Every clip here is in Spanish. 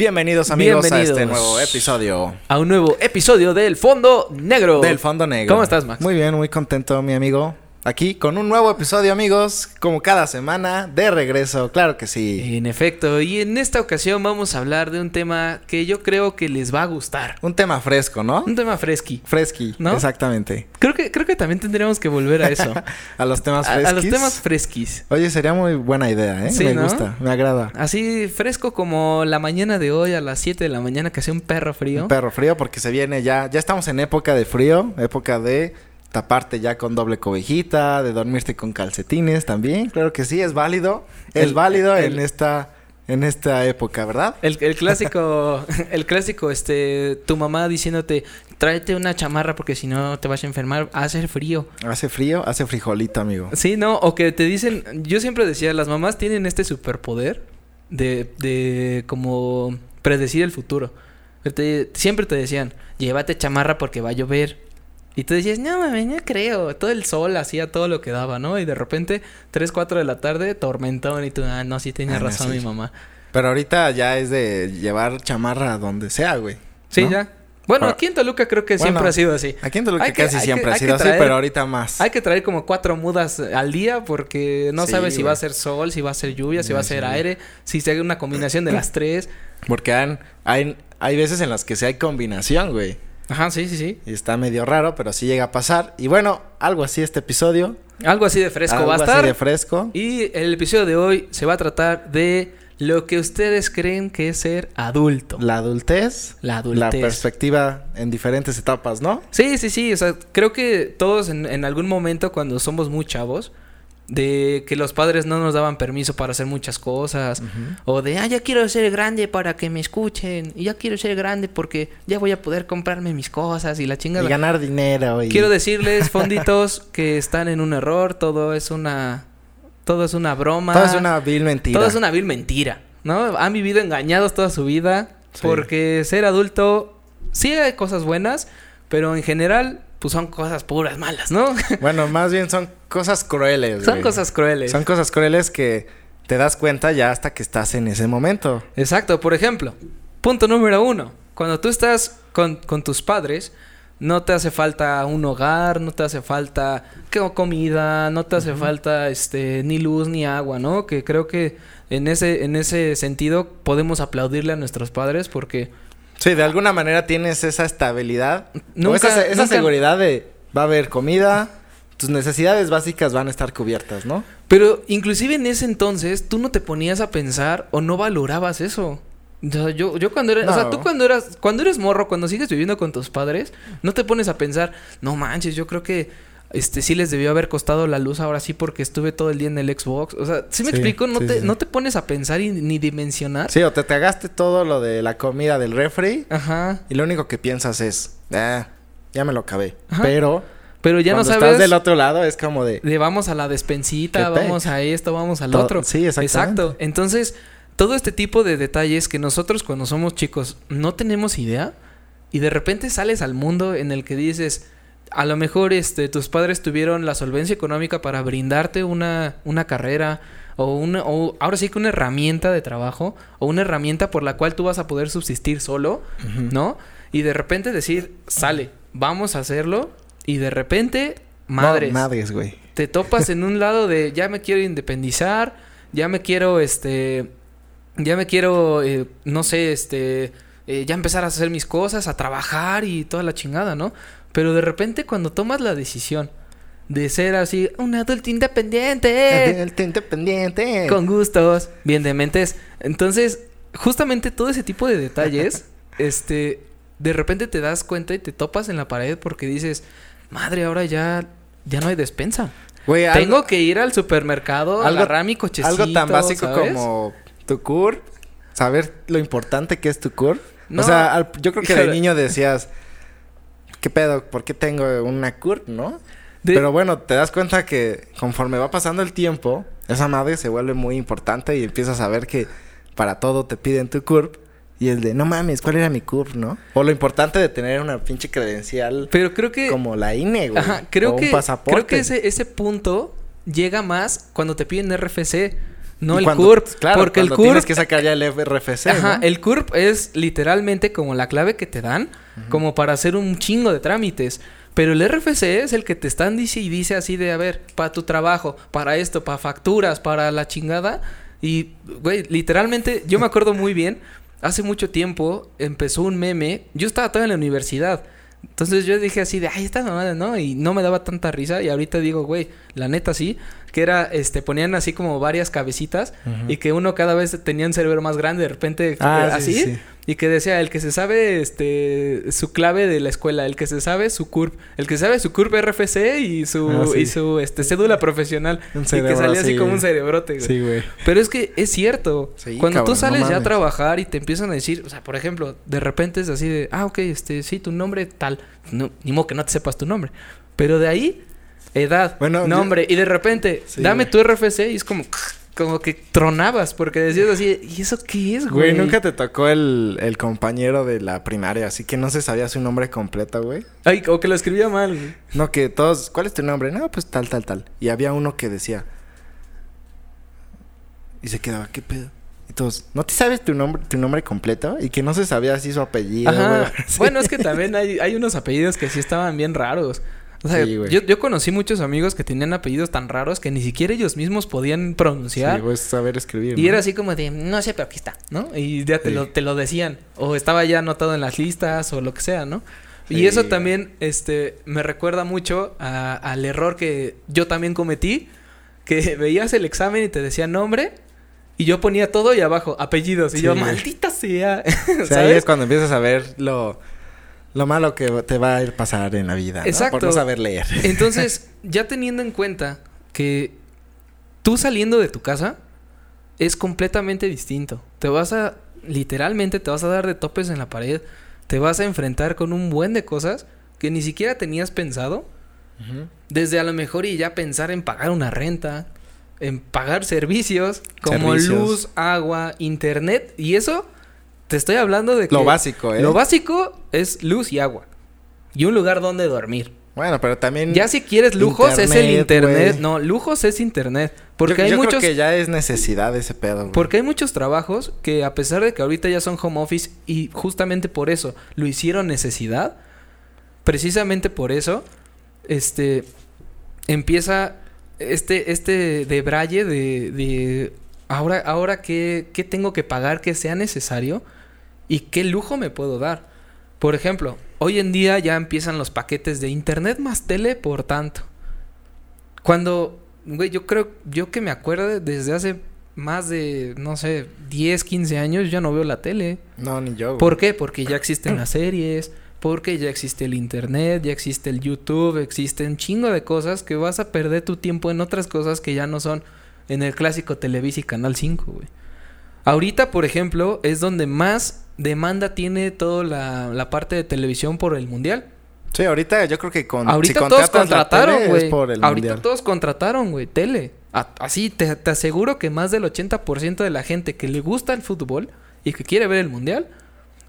Bienvenidos amigos Bienvenidos. a este nuevo episodio A un nuevo episodio del Fondo Negro. del Fondo Negro. ¿Cómo estás, Max? Muy bien, muy contento, mi amigo. Aquí con un nuevo episodio, amigos, como cada semana, de regreso, claro que sí. En efecto, y en esta ocasión vamos a hablar de un tema que yo creo que les va a gustar. Un tema fresco, ¿no? Un tema fresqui. Fresqui, ¿No? exactamente. Creo que, creo que también tendríamos que volver a eso. A los temas a, fresquis. a los temas fresquis. Oye, sería muy buena idea, ¿eh? Sí, me ¿no? gusta, me agrada. Así fresco como la mañana de hoy a las 7 de la mañana que hace un perro frío. Un perro frío porque se viene ya, ya estamos en época de frío, época de taparte ya con doble cobijita, de dormirte con calcetines también, claro que sí, es válido, es El- válido el- en esta en esta época, ¿verdad? El, el clásico, el clásico, este, tu mamá diciéndote, tráete una chamarra porque si no te vas a enfermar, hace frío. Hace frío, hace frijolito, amigo. Sí, ¿no? O que te dicen, yo siempre decía, las mamás tienen este superpoder de, de como predecir el futuro. Te- siempre te decían, llévate chamarra porque va a llover. Y tú decías, no, mami, no creo. Todo el sol hacía todo lo que daba, ¿no? Y de repente, 3, 4 de la tarde, tormentón. Y tú, ah, no, sí tenía Ah, no, razón sí. mi mamá. Pero ahorita ya es de llevar chamarra a donde sea, güey. Sí, ¿no? ya. Bueno, aquí en Toluca creo que siempre ha sido así. Aquí en Toluca Hay casi que- siempre ha sido así, pero ahorita más. Hay que traer como cuatro mudas al día porque no Sí, sabes si va a ser sol, si va a ser lluvia, si va a ser sí. aire, si se haga una combinación de las tres. Porque han- hay, hay veces en las que sí hay combinación, güey. Ajá, sí, sí, sí. Y está medio raro, pero sí llega a pasar. Y bueno, algo así este episodio. Algo así de fresco algo va a así estar. de fresco. Y el episodio de hoy se va a tratar de lo que ustedes creen que es ser adulto. La adultez. La La adultez. perspectiva en diferentes etapas, ¿no? Sí, sí, sí. O sea, creo que todos en, en algún momento cuando somos muy chavos, de que los padres no nos daban permiso para hacer muchas cosas, o de, ah, ya quiero ser grande para que me escuchen, y ya quiero ser grande porque ya voy a poder comprarme mis cosas y la Y chingada. ganar dinero. Y... Quiero decirles, fonditos, que están en un error, todo es una, todo es una broma. Todo es una vil mentira. Todo es una vil mentira, ¿no? Han vivido engañados toda su vida Sí. porque ser adulto sí hay cosas buenas, pero en general pues son cosas puras malas, ¿no? Bueno, más bien son cosas crueles. son güey. cosas crueles. Son cosas crueles que te das cuenta ya hasta que estás en ese momento. Exacto, por ejemplo, punto número uno, cuando tú estás con, con tus padres, no te hace falta un hogar, no te hace falta comida, no te hace falta este ni luz ni agua, ¿no? Que creo que en ese en ese sentido podemos aplaudirle a nuestros padres porque Sí, de alguna manera tienes esa estabilidad. Nunca- esa, esa nunca- seguridad de va a haber comida, tus necesidades básicas van a estar cubiertas, ¿no? Pero inclusive en ese entonces tú no te ponías a pensar o no valorabas eso. O sea, yo, yo cuando era, o sea, tú cuando eras, cuando eres morro, cuando sigues viviendo con tus padres, no te pones a pensar, no manches, yo creo que este sí les debió haber costado la luz ahora sí porque estuve todo el día en el Xbox. O sea, ¿sí me Sí, explico? No sí, te, sí. no te pones a pensar y ni dimensionar. Sí, o te tragaste todo lo de la comida del refri Ajá. y lo único que piensas es, ah, ya me lo acabé. Ajá. Pero Pero ya no sabes. estás del otro lado es como de, De vamos a la despensita, ¿Qué vamos a esto, vamos al otro. sí, exactamente. Exacto. Entonces, todo este tipo de detalles que nosotros cuando somos chicos no tenemos idea y de repente sales al mundo en el que dices, a lo mejor este tus padres tuvieron la solvencia económica para brindarte una una carrera o una o ahora sí que una herramienta de trabajo o una herramienta por la cual tú vas a poder subsistir solo. ¿no? Y de repente decir, sale, vamos a hacerlo y de repente no, madres madres, güey. te topas en un lado de ya me quiero independizar, ya me quiero, este, ya me quiero, eh, no sé, este, eh, ya empezar a hacer mis cosas, a trabajar y toda la chingada, ¿no? Pero de repente cuando tomas la decisión de ser así, un adulto independiente, El independiente. con gustos, bien de mentes, entonces, justamente todo ese tipo de detalles, este, de repente te das cuenta y te topas en la pared porque dices, madre, ahora ya, ya no hay despensa. Güey, algo- Tengo que ir al supermercado, algo- agarrar mi cochecito. Algo tan básico ¿sabes? como tu CUR, saber lo importante que es tu CUR. No, o sea, al- yo creo que de niño decías, ¿qué pedo? ¿Por qué tengo una CUR, no? De- Pero bueno, te das cuenta que conforme va pasando el tiempo, esa madre se vuelve muy importante y empiezas a ver que para todo te piden tu CURP. Y el de, no mames, ¿cuál era mi CURP, no? O lo importante de tener una pinche credencial Pero creo que. como la INE, güey. Ajá, creo o que. un pasaporte. Creo que ese, ese punto llega más cuando te piden RFC. No el cuando- CURP. Claro, porque el cuando tienes CURP que sacar ya el RFC, Ajá, ¿no? el CURP es literalmente como la clave que te dan, como para hacer un chingo de trámites. Pero el RFC es el que te están dice y dice así de, a ver, para tu trabajo, para esto, para facturas, para la chingada. Y, güey, literalmente, yo me acuerdo muy bien, hace mucho tiempo empezó un meme, yo estaba todavía en la universidad. Entonces yo dije así de, ay, esta mamada, ¿no? Y no me daba tanta risa. Y ahorita digo, güey, la neta sí. Que era, este, ponían así como varias cabecitas. Y que uno cada vez tenía un cerebro más grande, de repente Ah, eh, sí, así. sí, sí. Y que decía, el que se sabe este su clave de la escuela, el que se sabe su CURP, el que sabe su CURP RFC y su, Ah, sí. y su este cédula profesional. Un y que cerebro salía así como un cerebrote, güey. Sí, güey. Pero es que es cierto. Cuando cabrón, tú sales no ya a trabajar y te empiezan a decir, o sea, por ejemplo, de repente es así de, ah, ok, este, sí, tu nombre tal. No, ni modo que no te sepas tu nombre. Pero de ahí, edad, Bueno, yo- nombre, y de repente, Sí, dame güey. tu RFC y es como, como que tronabas porque decías así, ¿y eso qué es, güey? Güey, nunca te tocó el, el compañero de la primaria, así que no se sabía su nombre completo, güey. Ay, o que lo escribía mal, güey. No, que todos, ¿cuál es tu nombre? No, pues tal, tal, tal. Y había uno que decía. Y se quedaba, ¿qué pedo? Y todos, ¿no te sabes tu nombre, tu nombre completo? Y que no se sabía así su apellido, Ajá. güey. Sí. Bueno, es que también hay, hay unos apellidos que sí estaban bien raros. O sea, Sí, güey. yo, yo conocí muchos amigos que tenían apellidos tan raros que ni siquiera ellos mismos podían pronunciar. Sí, pues saber escribir. y ¿no? era así como de, no sé, pero aquí está, ¿no? Y ya te, Sí. lo, te lo decían. O estaba ya anotado en las listas o lo que sea, ¿no? Y eso también este, me recuerda mucho a- al error que yo también cometí. Que veías el examen y te decía nombre. Y yo ponía todo y abajo apellidos. Y Sí, yo, maldita sea. O sea, ahí es cuando empiezas a ver lo, lo malo que te va a ir pasar en la vida. ¿no? Exacto. Por no saber leer. Entonces, ya teniendo en cuenta que tú saliendo de tu casa es completamente distinto. Te vas a, literalmente, te vas a dar de topes en la pared. Te vas a enfrentar con un buen de cosas que ni siquiera tenías pensado. Desde a lo mejor y ya pensar en pagar una renta, en pagar servicios como Servicios. luz, agua, internet. Y eso, te estoy hablando de que... Lo básico, ¿eh? Lo básico es luz y agua. Y un lugar donde dormir. Bueno, pero también... Ya si quieres lujos es el Internet. No, lujos es internet. Porque yo, hay yo muchos. creo que ya es necesidad ese pedo. Porque hay muchos trabajos que a pesar de que ahorita ya son home office y justamente por eso lo hicieron necesidad, precisamente por eso, este empieza este, este de braille de, de ahora, ahora qué, qué tengo que pagar que sea necesario y qué lujo me puedo dar. Por ejemplo, hoy en día ya empiezan los paquetes de internet más tele por tanto. Cuando, güey, yo creo, yo que me acuerdo desde hace más de, no sé, 10, 15 años, ya no veo la tele. No, ni yo, güey. ¿Por qué? Porque ya existen las series, porque ya existe el internet, ya existe el YouTube, existen chingo de cosas que vas a perder tu tiempo en otras cosas que ya no son en el clásico Televisa y Canal 5, güey. Ahorita, por ejemplo, es donde más demanda tiene toda la, la parte de televisión por el mundial. Sí, ahorita yo creo que con... Ahorita si todos contrataron, güey. Ahorita mundial. todos contrataron, güey, tele. A- así, te, te aseguro que más del 80% de la gente que le gusta el fútbol y que quiere ver el mundial,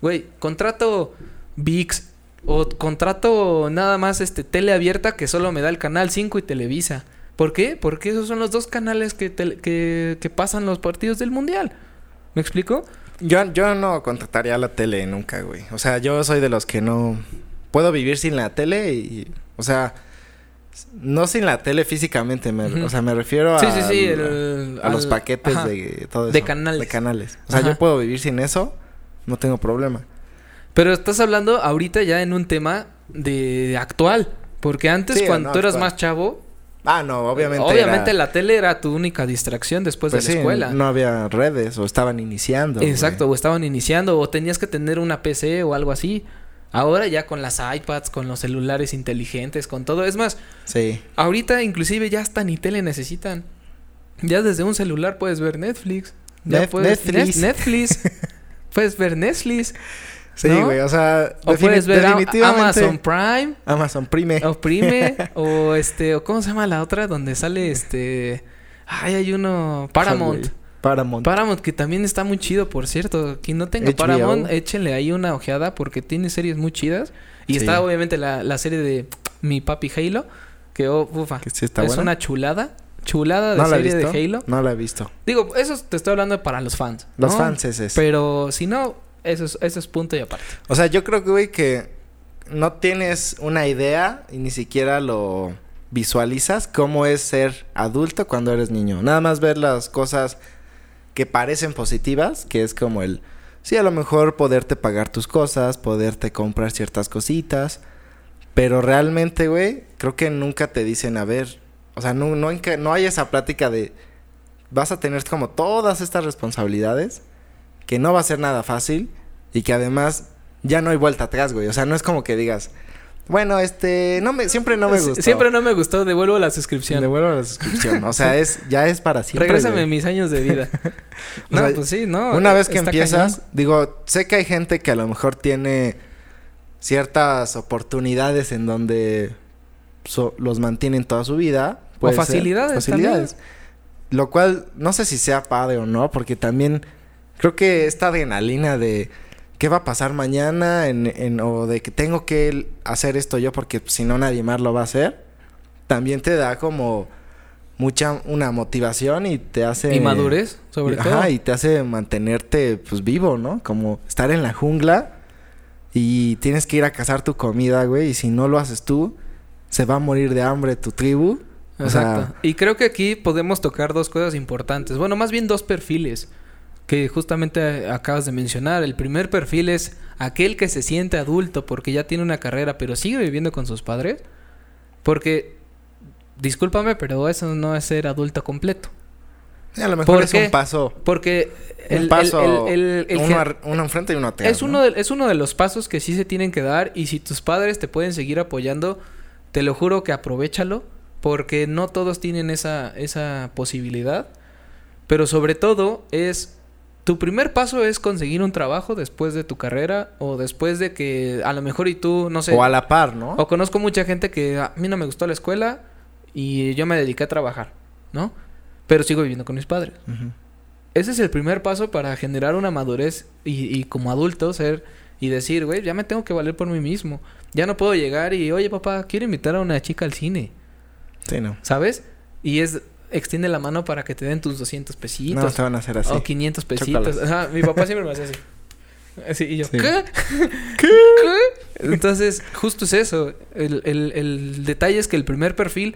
güey, contrato VIX o contrato nada más este tele abierta que solo me da el canal 5 y Televisa. ¿Por qué? Porque esos son los dos canales que, tele- que, que pasan los partidos del mundial. ¿Me explico? Yo, yo no contrataría la tele nunca, güey. O sea, yo soy de los que no... Puedo vivir sin la tele y... O sea... No sin la tele físicamente, me, o sea, me refiero a, sí, sí, el- a los al- paquetes ajá. de todo eso. De canales. De canales. O sea, Ajá. yo puedo vivir sin eso, no tengo problema. Pero estás hablando ahorita ya en un tema de actual. Porque antes, cuando no, tú eras actual. más chavo, Ah, no, obviamente. obviamente era- la tele era tu única distracción después pues de la sí, escuela. no había redes o estaban iniciando. güey. Exacto, o estaban iniciando, o tenías que tener una PC o algo así. Ahora ya con las iPads, con los celulares inteligentes, con todo. Es más, Sí. ahorita inclusive ya hasta ni tele necesitan. Ya desde un celular puedes ver Netflix. Ya Nef- puedes Netflix. Net- Netflix. puedes ver Netflix. Sí, ¿No? güey, o sea, O puedes ver definitivamente Amazon Prime. Amazon Prime. O Prime. o este. O ¿Cómo se llama la otra? Donde sale este. Ay, hay uno. Paramount. Paramount. Paramount, que también está muy chido, por cierto. Quien no tenga HBO. Paramount, échenle ahí una ojeada porque tiene series muy chidas. Y Sí. está obviamente la, la serie de Mi Papi Halo, que oh, ufa, que sí está es buena. una chulada. chulada de ¿No serie de? Halo. No la he visto. Digo, eso te estoy hablando para los fans. Los ¿no? fans es eso. Pero si no, eso es, eso es punto y aparte. O sea, yo creo que, güey, que no tienes una idea y ni siquiera lo visualizas cómo es ser adulto cuando eres niño. Nada más ver las cosas que parecen positivas, que es como el, sí, a lo mejor poderte pagar tus cosas, poderte comprar ciertas cositas, pero realmente, güey, creo que nunca te dicen, a ver, o sea, no, no, no hay esa plática de, vas a tener como todas estas responsabilidades, que no va a ser nada fácil y que además ya no hay vuelta atrás, güey. O sea, no es como que digas, bueno, este, no me, siempre no me gustó. Siempre no me gustó, devuelvo la suscripción. Devuelvo la suscripción. O sea, es, ya es para siempre. Regrésame güey. mis años de vida. O no, sea, pues sí, no. Una vez que empiezas, cañón. digo, sé que hay gente que a lo mejor tiene ciertas oportunidades en donde so- los mantienen toda su vida. O ser, facilidades. facilidades. Lo cual no sé si sea padre o no, porque también creo que esta adrenalina de qué va a pasar mañana en, en- o de que tengo que hacer esto yo porque si no nadie más lo va a hacer, también te da como mucha una motivación y te hace Y madurez, sobre y- todo. Ajá, y te hace mantenerte pues vivo, ¿no? Como estar en la jungla y tienes que ir a cazar tu comida, güey, y si no lo haces tú, se va a morir de hambre tu tribu. O Exacto. sea, y creo que aquí podemos tocar dos cosas importantes. Bueno, más bien dos perfiles que justamente acabas de mencionar. El primer perfil es aquel que se siente adulto porque ya tiene una carrera, pero sigue viviendo con sus padres. Porque, discúlpame, pero eso no es ser adulto completo. a lo mejor ¿Por es un paso, Porque el, un paso, el- el- uno enfrente y uno atrás. es, uno de, es uno de los pasos que sí se tienen que dar y si tus padres te pueden seguir apoyando, te lo juro que aprovechalo porque no todos tienen esa, esa posibilidad. Pero sobre todo es, tu primer paso es conseguir un trabajo después de tu carrera o después de que a lo mejor y tú, no sé, O a la par, ¿no? o conozco mucha gente que a mí no me gustó la escuela y yo me dediqué a trabajar, ¿no? Pero sigo viviendo con mis padres. Ese es el primer paso para generar una madurez y, y como adulto ser y decir, güey, ya me tengo que valer por mí mismo. Ya no puedo llegar y, oye, papá, quiero invitar a una chica al cine, Sí, no. ¿sabes? Y es, extiende la mano para que te den tus 200 pesitos No te van a hacer así. o 500 pesitos. Ajá, mi papá siempre me hacía así. Así, y yo, Sí. ¿qué? ¿Qué? Entonces, justo es eso. El, el- el detalle es que el primer perfil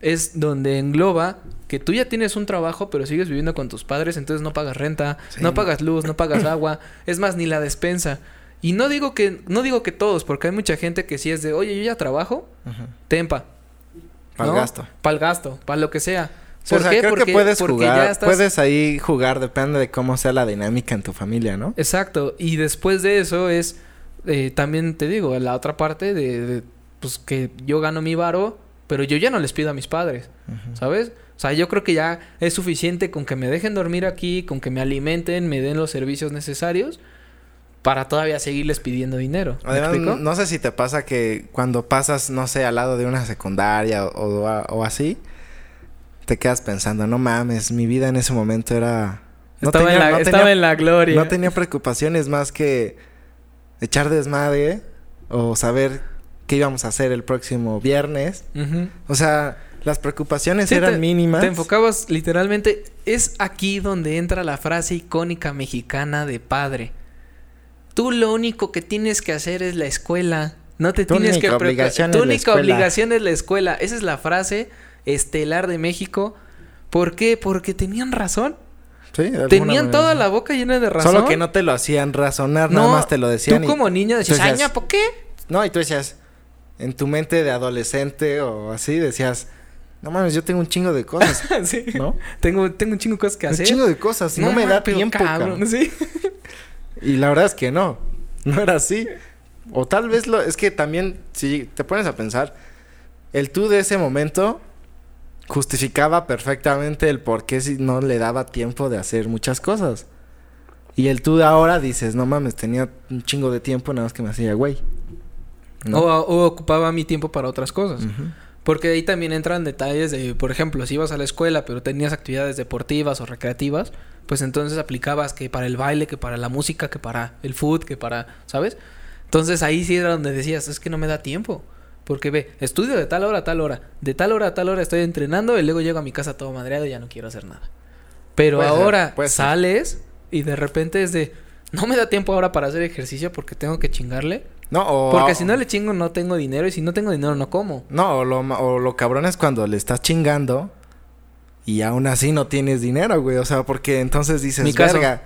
es donde engloba que tú ya tienes un trabajo, pero sigues viviendo con tus padres, entonces no pagas renta, Sí. no pagas luz, no pagas agua, es más, ni la despensa. Y no digo que, no digo que todos, porque hay mucha gente que sí es de, oye, yo ya trabajo, tempa. Para gasto. Para el gasto, para lo que sea. Sí, o sea, creo Porque- que puedes porque jugar, ya estás- puedes ahí jugar, depende de cómo sea la dinámica en tu familia, ¿no? Exacto. Y después de eso es, eh, también te digo, la otra parte de, de, pues que yo gano mi varo, pero yo ya no les pido a mis padres. ¿sabes? O sea, yo creo que ya es suficiente con que me dejen dormir aquí, con que me alimenten, me den los servicios necesarios para todavía seguirles pidiendo dinero. No sé si te pasa que cuando pasas, no sé, al lado de una secundaria o, o- o así, te quedas pensando, no mames, mi vida en ese momento era... No estaba tenía, en la, no estaba tenía- en la gloria. no tenía preocupaciones más que echar desmadre o saber qué íbamos a hacer el próximo viernes. O sea, las preocupaciones Sí, eran te- mínimas. Te enfocabas literalmente. Es aquí donde entra la frase icónica mexicana de padre. Tú lo único que tienes que hacer es la escuela. No te Tu tienes que preocupar. Tu única escuela. obligación es la escuela. Esa es la frase estelar de México. ¿Por qué? Porque tenían razón. Sí, Tenían manera, toda la boca llena de razón. Solo que no te lo hacían razonar, nada más te lo decían. Tú y- como niño decías, decías, "Ay, ña, ¿por qué? No, y tú decías, en tu mente de adolescente o así, decías, no mames, yo tengo un chingo de cosas, sí. ¿no? Tengo, tengo un chingo de cosas que Un hacer. chingo de cosas, no, me da pero tiempo, cabrón, cabrón. sí. Y la verdad es que no, no era así. O tal vez lo, es que también, si te pones a pensar, el tú de ese momento justificaba perfectamente el por qué si no le daba tiempo de hacer muchas cosas. Y el tú de ahora dices, no mames, tenía un chingo de tiempo, nada más que me hacía güey. ¿No? O, o ocupaba mi tiempo para otras cosas. Porque ahí también entran detalles de, por ejemplo, si ibas a la escuela pero tenías actividades deportivas o recreativas, pues entonces aplicabas que para el baile, que para la música, que para el food, que para, ¿sabes? Entonces ahí sí era donde decías, es que no me da tiempo. Porque ve, estudio de tal hora a tal hora. De tal hora a tal hora estoy entrenando y luego llego a mi casa todo madreado y ya no quiero hacer nada. Pero Puede ahora ser. sales y de repente es de... No me da tiempo ahora para hacer ejercicio porque tengo que chingarle. No, o... Porque si no le chingo no tengo dinero y si no tengo dinero no como. No, o lo, o lo cabrón es cuando le estás chingando y aún así no tienes dinero, güey. O sea, porque entonces dices, Mi caso. verga.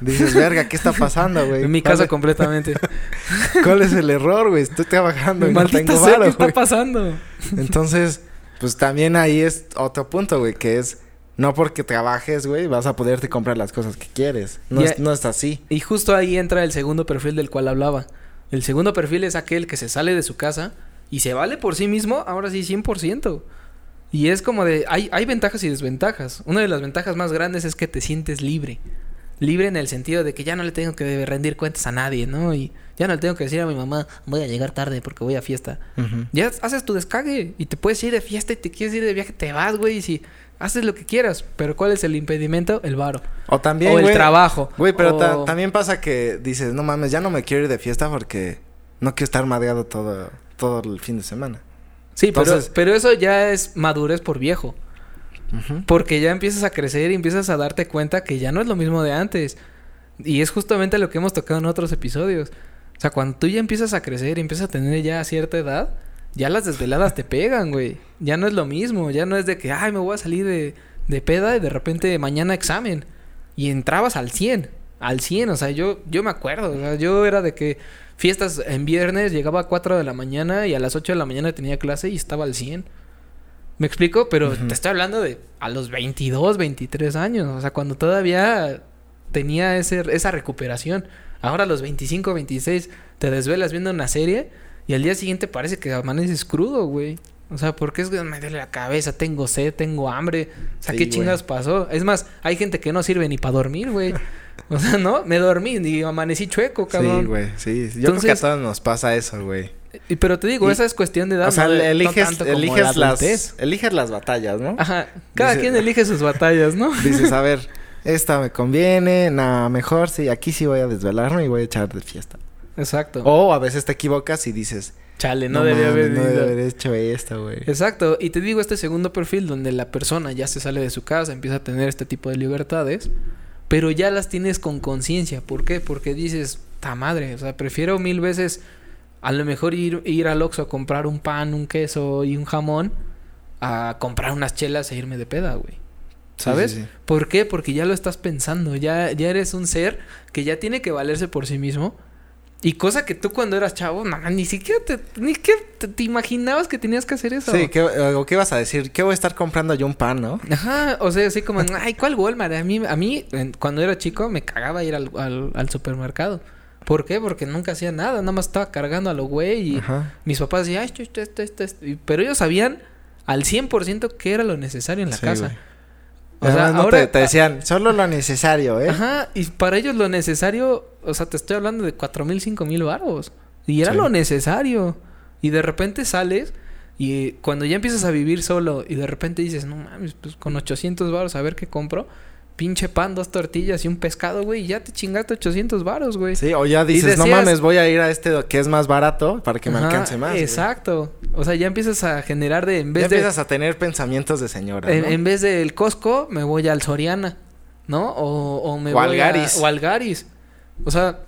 Dices, verga, ¿qué está pasando, güey? En mi ¿Cuál casa completamente. ¿Cuál es el error, güey? Estoy trabajando y no tengo varo, ¿qué está pasando? Entonces, pues también ahí es otro punto, güey, que es no porque trabajes, güey, vas a poderte comprar las cosas que quieres. No, es, no es así. Y justo ahí entra el segundo perfil del cual hablaba. El segundo perfil es aquel que se sale de su casa y se vale por sí mismo, ahora sí 100%. Y es como de, hay, hay ventajas y desventajas. Una de las ventajas más grandes es que te sientes libre. Libre en el sentido de que ya no le tengo que rendir cuentas a nadie, ¿no? Y ya no le tengo que decir a mi mamá, voy a llegar tarde porque voy a fiesta. Ya haces tu descague y te puedes ir de fiesta y te quieres ir de viaje, te vas, güey, y si haces lo que quieras. Pero ¿cuál es el impedimento? El varo. O también, o el güey, trabajo. Güey, pero ta- o- también pasa que dices, no mames, ya no me quiero ir de fiesta porque no quiero estar madreado todo, todo el fin de semana. Sí, pero- Entonces- pero, eso ya es madurez por viejo. Porque ya empiezas a crecer y empiezas a darte cuenta que ya no es lo mismo de antes. Y es justamente lo que hemos tocado en otros episodios. O sea, cuando tú ya empiezas a crecer y empiezas a tener ya cierta edad, ya las desveladas te pegan, güey. Ya no es lo mismo. Ya no es de que, ay, me voy a salir de, de peda y de repente mañana examen. Y entrabas al 100. Al 100. O sea, yo, yo me acuerdo. O sea, yo era de que fiestas en viernes llegaba a 4 de la mañana y a las 8 de la mañana tenía clase y estaba al 100. ¿Me explico? Pero te estoy hablando de a los 22, 23 años. O sea, cuando todavía tenía ese, esa recuperación. Ahora a los 25, 26 te desvelas viendo una serie y al día siguiente parece que amaneces crudo, güey. O sea, porque es que me duele la cabeza, tengo sed, tengo hambre. O sea, Sí, ¿qué güey. chingas pasó? Es más, hay gente que no sirve ni para dormir, güey. O sea, ¿no? Me dormí y amanecí chueco, cabrón. Sí, güey, sí. Yo creo que a Entonces- todos nos pasa eso, güey. Pero te digo, Y- esa es cuestión de edad. O sea, no de- no eliges, como eliges, la las, eliges las batallas, ¿no? Ajá. Cada Dice- quien elige sus batallas, ¿no? Dices, a ver, esta me conviene, nada, mejor sí, aquí sí voy a desvelarme y voy a echar de fiesta. Exacto. O a veces te equivocas y dices, Chale, no, debía haber no ido. debí haber hecho esto, güey. Exacto. Y te digo este segundo perfil donde la persona ya se sale de su casa, empieza a tener este tipo de libertades, pero ya las tienes con conciencia. ¿Por qué? Porque dices, ta madre, o sea, prefiero mil veces a lo mejor ir, ir al Oxxo a comprar un pan, un queso y un jamón a comprar unas chelas e irme de peda, güey. ¿Sabes? Sí, sí, sí. ¿Por qué? Porque ya lo estás pensando, ya, ya eres un ser que ya tiene que valerse por sí mismo. Y cosa que tú cuando eras chavo, no, ni siquiera te, ni que te, te imaginabas que tenías que hacer eso. Sí, ¿qué, o qué vas a decir? ¿Qué voy a estar comprando yo un pan, no? Ajá, o sea, así como, ay, ¿cuál Walmart? A mí, a mí cuando era chico, me cagaba ir al, al, al supermercado. ¿Por qué? Porque nunca hacía nada, nada más estaba cargando a lo güey y Ajá. mis papás decían, esto, esto, esto, esto, esto". Pero ellos sabían al 100% qué era lo necesario en la Sí, casa. güey. O sea, no ahora te, te decían, solo lo necesario, ¿eh? Ajá, y para ellos lo necesario, o sea, te estoy hablando de cuatro mil, cinco mil varos. Y era Sí. lo necesario. Y de repente sales y cuando ya empiezas a vivir solo y de repente dices, no mames, pues con 800 varos a ver qué compro. Pinche pan, dos tortillas y un pescado, güey, y ya te chingaste 800 varos, güey. Sí, o ya dices, no mames, voy a ir a este que es más barato para que me Ajá, alcance más. güey". Exacto. O sea, ya empiezas a generar de, en Ya vez de... empiezas a tener pensamientos de señora, En, ¿no? en vez del Costco, me voy al Soriana, ¿no? O, o me O voy al a- o al Garis. O sea,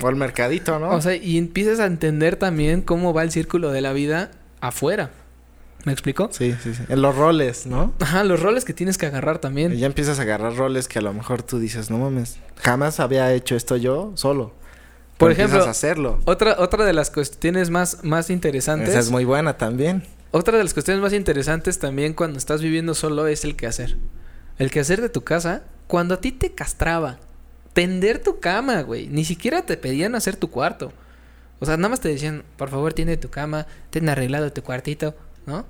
O al mercadito, ¿no? O sea, y empiezas a entender también cómo va el círculo de la vida afuera. ¿Me explico? sí, sí, sí. En los roles, ¿no? Ajá, los roles que tienes que agarrar Y también. ya empiezas a agarrar roles que a lo mejor tú dices, no mames, jamás había hecho esto yo solo. Por Pero ejemplo, empiezas a hacerlo. Otra, otra de las cuestiones más, más interesantes. Esa es muy buena también. Otra de las cuestiones más interesantes también cuando estás viviendo solo es el quehacer. El quehacer de tu casa, cuando a ti te castraba, tender tu cama, güey. Ni siquiera te pedían hacer tu cuarto. O sea, nada más te decían, por favor, tiende tu cama, ten arreglado tu cuartito, ¿no?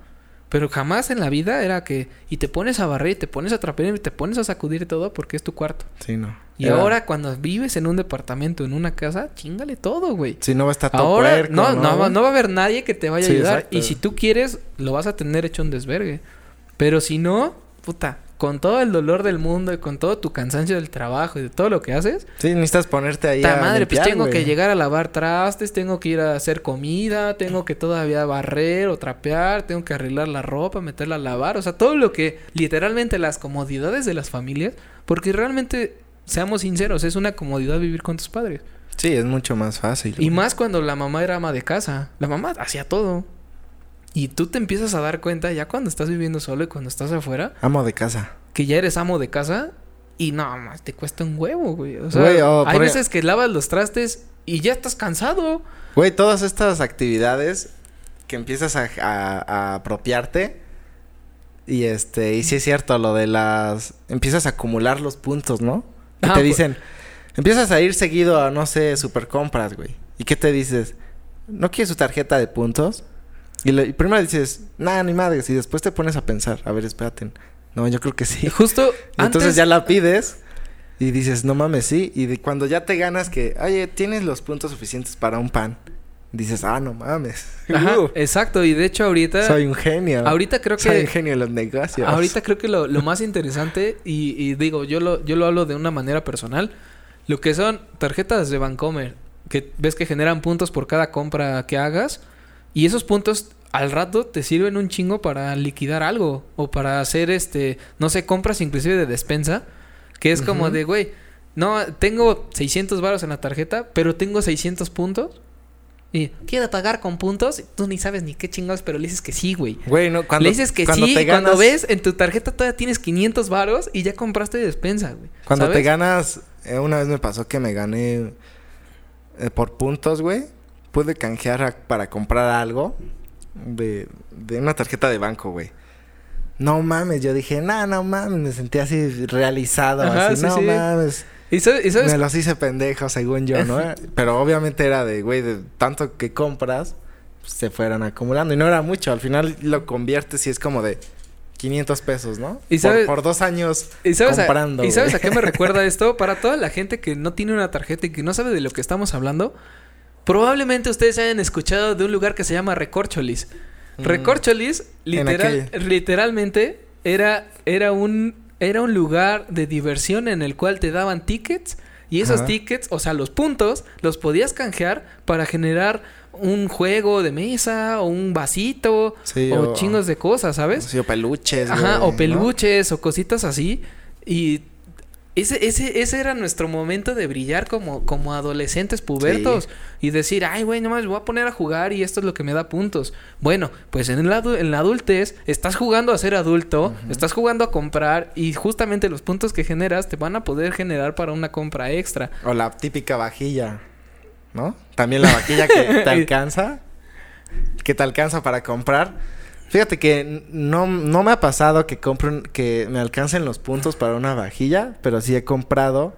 Pero jamás en la vida era que, y te pones a barrer, y te pones a trapear, y te pones a sacudir todo porque es tu cuarto. Sí, no. Y Era- ahora cuando vives en un departamento, en una casa, chingale todo, güey. Si no va a estar todo Ahora puerco, no, no, güey? no va a haber nadie que te vaya Sí, a ayudar. exacto. Y si tú quieres, lo vas a tener hecho un desvergue. Pero si no, puta, con todo el dolor del mundo y con todo tu cansancio del trabajo y de todo lo que haces. Sí, necesitas ponerte ahí. Ta a madre, pues tengo que llegar a lavar trastes, tengo que ir a hacer comida, tengo que todavía barrer o trapear, tengo que arreglar la ropa, meterla a lavar, o sea, todo lo que literalmente las comodidades de las familias, porque realmente seamos sinceros, es una comodidad vivir con tus padres. Sí, es mucho más fácil. Y más cuando la mamá era ama de casa. La mamá hacía todo. Y tú te empiezas a dar cuenta ya cuando estás viviendo solo y cuando estás afuera, Amo de casa. que ya eres amo de casa y no más te cuesta un huevo, güey. O sea, Güey, oh, hay por- veces que lavas los trastes y ya estás cansado. Güey, todas estas actividades que empiezas a, a- a apropiarte. Y este, y sí es cierto, lo de las. Empiezas a acumular los puntos, ¿no? Y Ah, te pues- dicen. Empiezas a ir seguido a, no sé, super compras, güey. ¿Y qué te dices? ¿No quieres su tarjeta de puntos? Y, le- y primero dices, nada, ni madres. Y después te pones a pensar, a ver, espérate. No, yo creo que sí. Justo Y Entonces antes ya la pides y dices, no mames, sí. Y de cuando ya te ganas que, oye, tienes los puntos suficientes para un pan. Dices, ah, no mames. Ajá, Uh, exacto. Y de hecho ahorita... soy un genio. Ahorita creo Soy un que... genio en los negocios. Ahorita creo que lo, lo más interesante, y, y digo, yo lo, yo lo hablo de una manera personal, lo que son tarjetas de Bancomer, que ves que generan puntos por cada compra que hagas, y esos puntos al rato te sirven un chingo para liquidar algo, o para hacer, este, no sé, compras inclusive de despensa, que es como de, güey, no, tengo 600 varos en la tarjeta, pero tengo 600 puntos. Y quiero pagar con puntos. Tú ni sabes ni qué chingados, pero le dices que sí, güey. Güey, no, cuando, Le dices que cuando sí, te y cuando ganas- ves en tu tarjeta todavía tienes 500 varos y ya compraste despensa, güey. Cuando te ganas, eh, una vez me pasó que me gané eh, por puntos, güey. Pude canjear a- para comprar algo de, de una tarjeta de banco, güey. No mames, yo dije, no, no mames, me sentí así realizado, Ajá, así, sí, no sí. mames. ¿Y sabes? y sabes? Me los hice pendejo, según yo, ¿no? Pero obviamente era de, güey, de tanto que compras, pues, se fueran acumulando. Y no era mucho, al final lo conviertes y es como de 500 pesos, ¿no? Y Por- sabes- por, dos años ¿Y sabes, comprando. a, ¿Y sabes a qué me recuerda esto? Para toda la gente que no tiene una tarjeta y que no sabe de lo que estamos hablando, probablemente ustedes hayan escuchado de un lugar que se llama Recorcholis. Mm. Recorcholis, literal, literalmente, era, era, un, era un lugar de diversión en el cual te daban tickets y esos Ajá. tickets, o sea, los puntos, los podías canjear para generar un juego de mesa o un vasito Sí, o o- chingos de cosas, ¿sabes? Sí, o peluches. Ajá, güey, o ¿no? peluches o cositas así. Y ese, ese, ese era nuestro momento de brillar como, como adolescentes pubertos. Y decir, ay, güey, nomás voy a poner a jugar y esto es lo que me da puntos. Bueno, pues en, adu- en la adultez estás jugando a ser adulto, estás jugando a comprar y justamente los puntos que generas te van a poder generar para una compra extra. O la típica vajilla, ¿no? También la vajilla que te alcanza. Que te alcanza para comprar. Fíjate que no, no me ha pasado que compren, que me alcancen los puntos para una vajilla, pero sí he comprado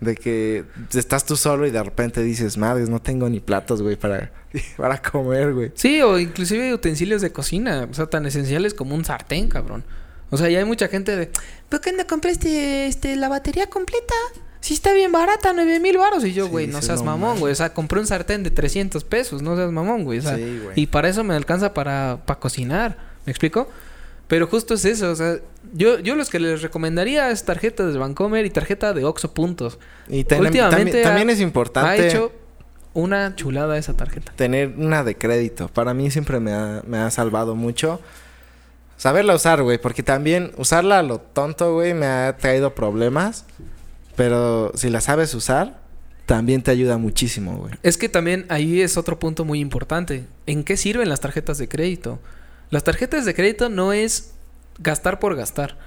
de que estás tú solo y de repente dices, madres, no tengo ni platos, güey, para, para comer, güey. Sí, o inclusive utensilios de cocina, o sea, tan esenciales como un sartén, cabrón. O sea, ya hay mucha gente de, ¿por qué no compraste este, la batería completa? Si está bien barata, nueve mil baros. Y yo, Sí, güey, no seas mamón, güey. O sea, compré un sartén de 300 pesos, no seas mamón, güey. O sea, Sí, güey. y para eso me alcanza para, para cocinar. ¿Me explico? Pero justo es eso, o sea, yo, yo los que les recomendaría es tarjeta de Bancomer y tarjeta de Oxo Puntos. Y ten- Últimamente también, es importante Ha hecho una chulada esa tarjeta. tener una de crédito. Para mí siempre me ha, me ha salvado mucho. Saberla usar, güey, porque también usarla a lo tonto, güey, me ha traído problemas. Pero si la sabes usar, también te ayuda muchísimo, güey. Es que también ahí es otro punto muy importante. ¿En qué sirven las tarjetas de crédito? Las tarjetas de crédito no es gastar por gastar.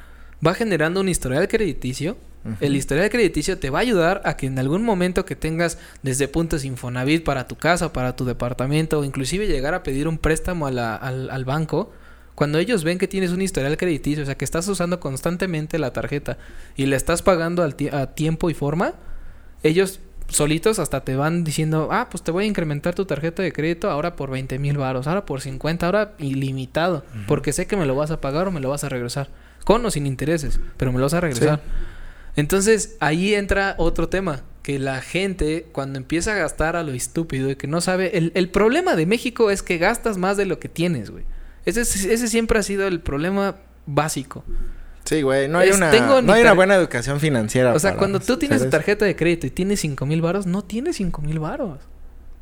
Va generando un historial crediticio. El historial crediticio te va a ayudar a que en algún momento que tengas desde puntos Infonavit para tu casa, para tu departamento, o inclusive llegar a pedir un préstamo a la- al, al banco, cuando ellos ven que tienes un historial crediticio, o sea que estás usando constantemente la tarjeta y le estás pagando al a tiempo y forma, ellos solitos hasta te van diciendo, ah, pues te voy a incrementar tu tarjeta de crédito ahora por 20 mil baros, ahora por 50, ahora ilimitado, porque sé que me lo vas a pagar o me lo vas a regresar, con o sin intereses, pero me lo vas a regresar. Entonces ahí entra otro tema, que la gente cuando empieza a gastar a lo estúpido y que no sabe, el, el problema de México es que gastas más de lo que tienes, güey. Ese, es- ese siempre ha sido el problema básico. Sí, güey, no hay, Es- una, no hay buena educación financiera. O sea, cuando tú tienes tu tarjeta de crédito y tienes cinco mil varos, no tienes cinco mil varos.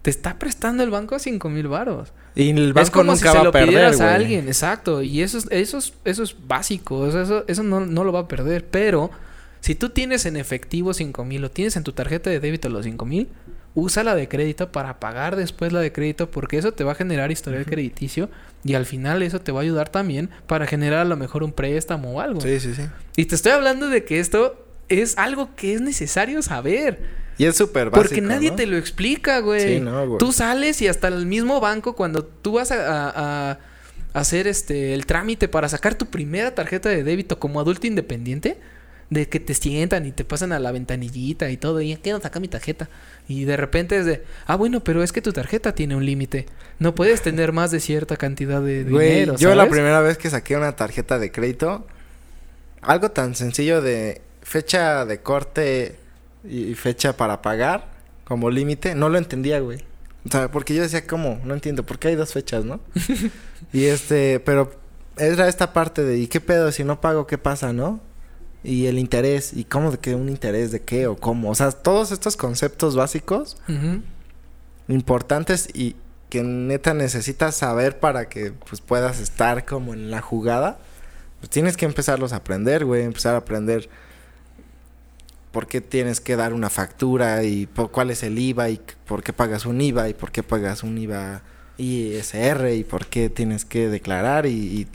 Te está prestando el banco cinco mil varos. Y el banco es como nunca si se va lo a perder, pidieras a alguien, exacto. Y eso es, eso es, eso es básico. o sea, eso, eso no, no lo va a perder. Pero si tú tienes en efectivo cinco mil o tienes en tu tarjeta de débito los cinco mil, usa la de crédito para pagar después la de crédito porque eso te va a generar historial crediticio y al final eso te va a ayudar también para generar a lo mejor un préstamo o algo. Sí, sí, sí. Y te estoy hablando de que esto es algo que es necesario saber. Y es súper básico, Porque nadie ¿no? te lo explica, güey. Sí, no, güey. Tú sales y hasta el mismo banco, cuando tú vas a, a- a hacer este el trámite para sacar tu primera tarjeta de débito como adulto independiente, de que te sientan y te pasan a la ventanillita y todo, y quiero sacar mi tarjeta. Y de repente es de, ah, bueno, pero es que tu tarjeta tiene un límite. No puedes tener más de cierta cantidad de Güey, dinero. yo la primera vez que saqué una tarjeta de crédito, algo tan sencillo de fecha de corte y fecha para pagar como límite, no lo entendía, güey. O sea, porque yo decía, ¿cómo? No entiendo, ¿por qué hay dos fechas, no? y este, pero era esta parte de, ¿y qué pedo? Si no pago, ¿qué pasa, no? Y el interés, ¿y cómo de qué un interés de qué o cómo? O sea, todos estos conceptos básicos importantes y que neta necesitas saber para que pues puedas estar como en la jugada, pues tienes que empezarlos a aprender, güey, empezar a aprender por qué tienes que dar una factura y por cuál es el IVA y por qué pagas un IVA y por qué pagas un IVA ISR y por qué tienes que declarar y, y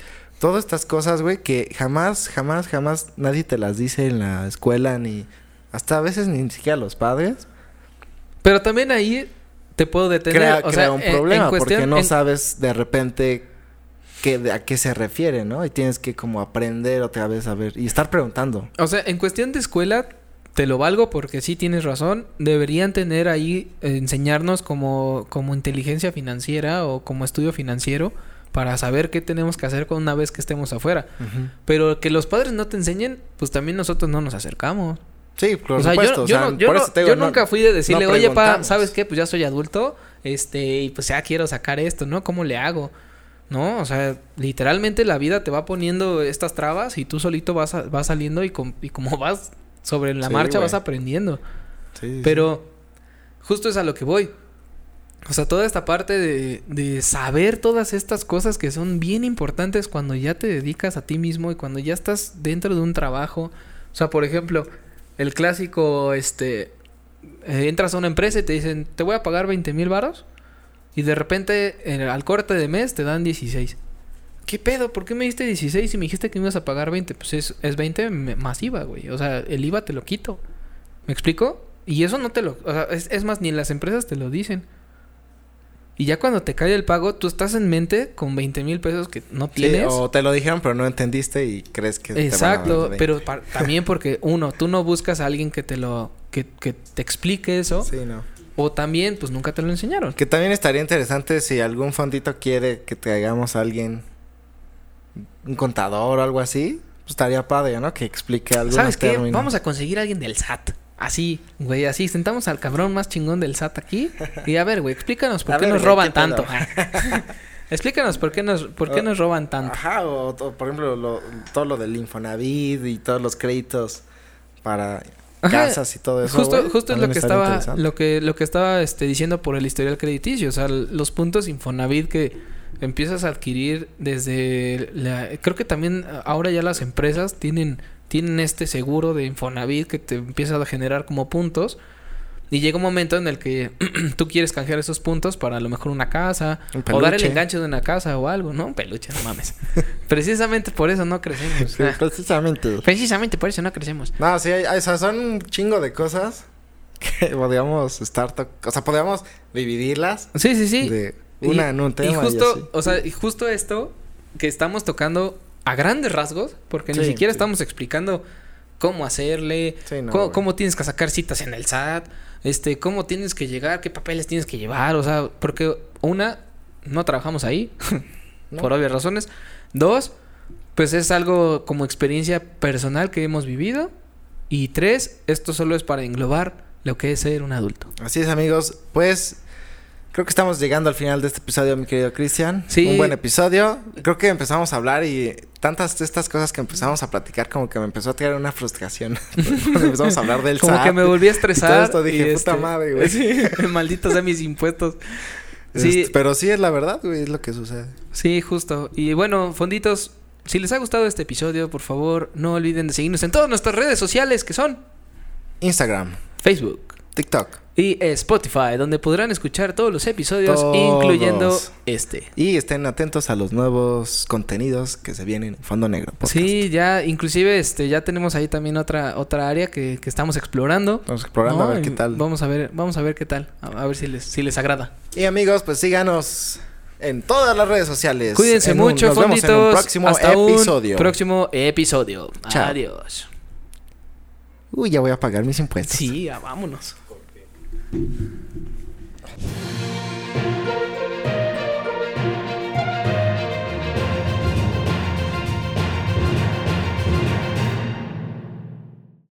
todas estas cosas, güey, que jamás, jamás, jamás nadie te las dice en la escuela ni hasta a veces ni siquiera los padres. Pero también ahí te puedo detener. crea, o crea sea, un en- en problema porque no en- sabes de repente qué, de- a qué se refiere, ¿no? Y tienes que como aprender otra vez a ver y estar preguntando. O sea, en cuestión de escuela, te lo valgo porque sí tienes razón. Deberían tener ahí, eh, enseñarnos como, como inteligencia financiera o como estudio financiero para saber qué tenemos que hacer con una vez que estemos afuera. Pero que los padres no te enseñen, pues también nosotros no nos acercamos. Sí, por o sea, supuesto. yo, o yo sea, no- yo por no- eso te digo, yo no- nunca fui de decirle, oye, pa, preguntamos". ¿sabes qué? Pues ya soy adulto, este, y pues ya quiero sacar esto, ¿no? ¿Cómo le hago? ¿No? O sea, literalmente la vida te va poniendo estas trabas y tú solito vas, a- vas saliendo y, com- y como vas sobre la Sí, marcha vas aprendiendo. Sí, sí, Pero justo es a lo que voy. O sea, toda esta parte de, de saber todas estas cosas que son bien importantes cuando ya te dedicas a ti mismo y cuando ya estás dentro de un trabajo. O sea, por ejemplo, el clásico, este, eh, entras a una empresa y te dicen, te voy a pagar 20 mil varos. Y de repente, en- al corte de mes, te dan 16. ¿Qué pedo? ¿Por qué me diste 16 y me dijiste que me ibas a pagar 20? Pues es, es 20 me- más IVA, güey. O sea, el IVA te lo quito. ¿Me explico? Y eso no te lo... O sea, es, es más, ni las empresas te lo dicen. Y ya cuando te cae el pago, tú estás en mente con 20 mil pesos que no Sí, tienes. o te lo dijeron pero no entendiste y crees que te van a Exacto, pero también porque uno, tú no buscas a alguien que te lo... Que, que te explique eso. Sí, no. O también, pues nunca te lo enseñaron. Que también estaría interesante si algún fondito quiere que traigamos a alguien un contador o algo así, pues estaría padre, ¿no? Que explique algo. ¿Sabes qué? Vamos a conseguir a alguien del SAT. Así, güey, así. Sentamos al cabrón más chingón del SAT aquí. Y a ver, güey, explícanos por A qué ver, nos roban tanto. explícanos por qué nos, por qué nos roban tanto. Ajá, o, o, por ejemplo, lo- todo lo del Infonavit y todos los créditos para Ajá, casas y todo eso. Justo, justo es lo que estaba, lo que, lo que estaba este, diciendo por el historial crediticio. O sea, los puntos Infonavit que empiezas a adquirir desde la, creo que también ahora ya las empresas tienen, tienen este seguro de Infonavit que te empieza a generar como puntos. Y llega un momento en el que tú quieres canjear esos puntos para a lo mejor una casa o dar el enganche de una casa o algo, ¿no? Un peluche, no mames. Precisamente por eso no crecemos. Sí, Ah, precisamente. Precisamente por eso no crecemos. No, sí, hay, hay- o sea, son un chingo de cosas que podríamos estar... O sea, podríamos dividirlas Sí, sí, sí. de una y, en un tema y justo, o sea, y justo esto que estamos tocando a grandes rasgos, porque ni siquiera sí. estamos explicando cómo hacerle, Sí, no, cómo, tienes que sacar citas en el SAT, este, cómo tienes que llegar, qué papeles tienes que llevar, o sea, porque una, no trabajamos ahí, No. por obvias razones. Dos, pues es algo como experiencia personal que hemos vivido. Y tres, esto solo es para englobar lo que es ser un adulto. Así es, amigos. Pues Creo que estamos llegando al final de este episodio, mi querido Cristian. Sí. Un buen episodio. Creo que empezamos a hablar y tantas de estas cosas que empezamos a platicar como que me empezó a tirar una frustración. Cuando empezamos a hablar del Como SAT que me volví a y todo estresar. esto dije, y puta este- madre, güey. Sí, malditos sean mis impuestos. Sí, Este, pero sí es la verdad, güey, es lo que sucede. sí, justo. Y bueno, fonditos, si les ha gustado este episodio, por favor, no olviden de seguirnos en todas nuestras redes sociales que son Instagram, Facebook TikTok. y Spotify, donde podrán escuchar todos los episodios, Todos. incluyendo este. Y estén atentos a los nuevos contenidos que se vienen en Fondo Negro. Podcast. Sí, ya, inclusive este, ya tenemos ahí también otra, otra área que, que estamos explorando. Vamos explorando a ver qué tal. Vamos a ver, vamos a ver qué tal. A, a ver si les, si les agrada. Y amigos, pues síganos en todas las redes sociales. Cuídense En un- mucho, nos vemos en un próximo Hasta episodio. un próximo episodio. Chao. Adiós. Uy, ya voy a pagar mis impuestos. Sí, ya vámonos. Thank you.